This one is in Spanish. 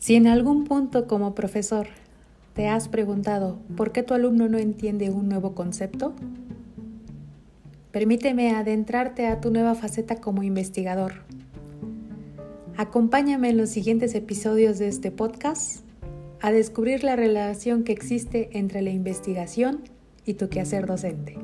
Si en algún punto como profesor te has preguntado por qué tu alumno no entiende un nuevo concepto, permíteme adentrarte a tu nueva faceta como investigador. Acompáñame en los siguientes episodios de este podcast a descubrir la relación que existe entre la investigación y tu quehacer docente.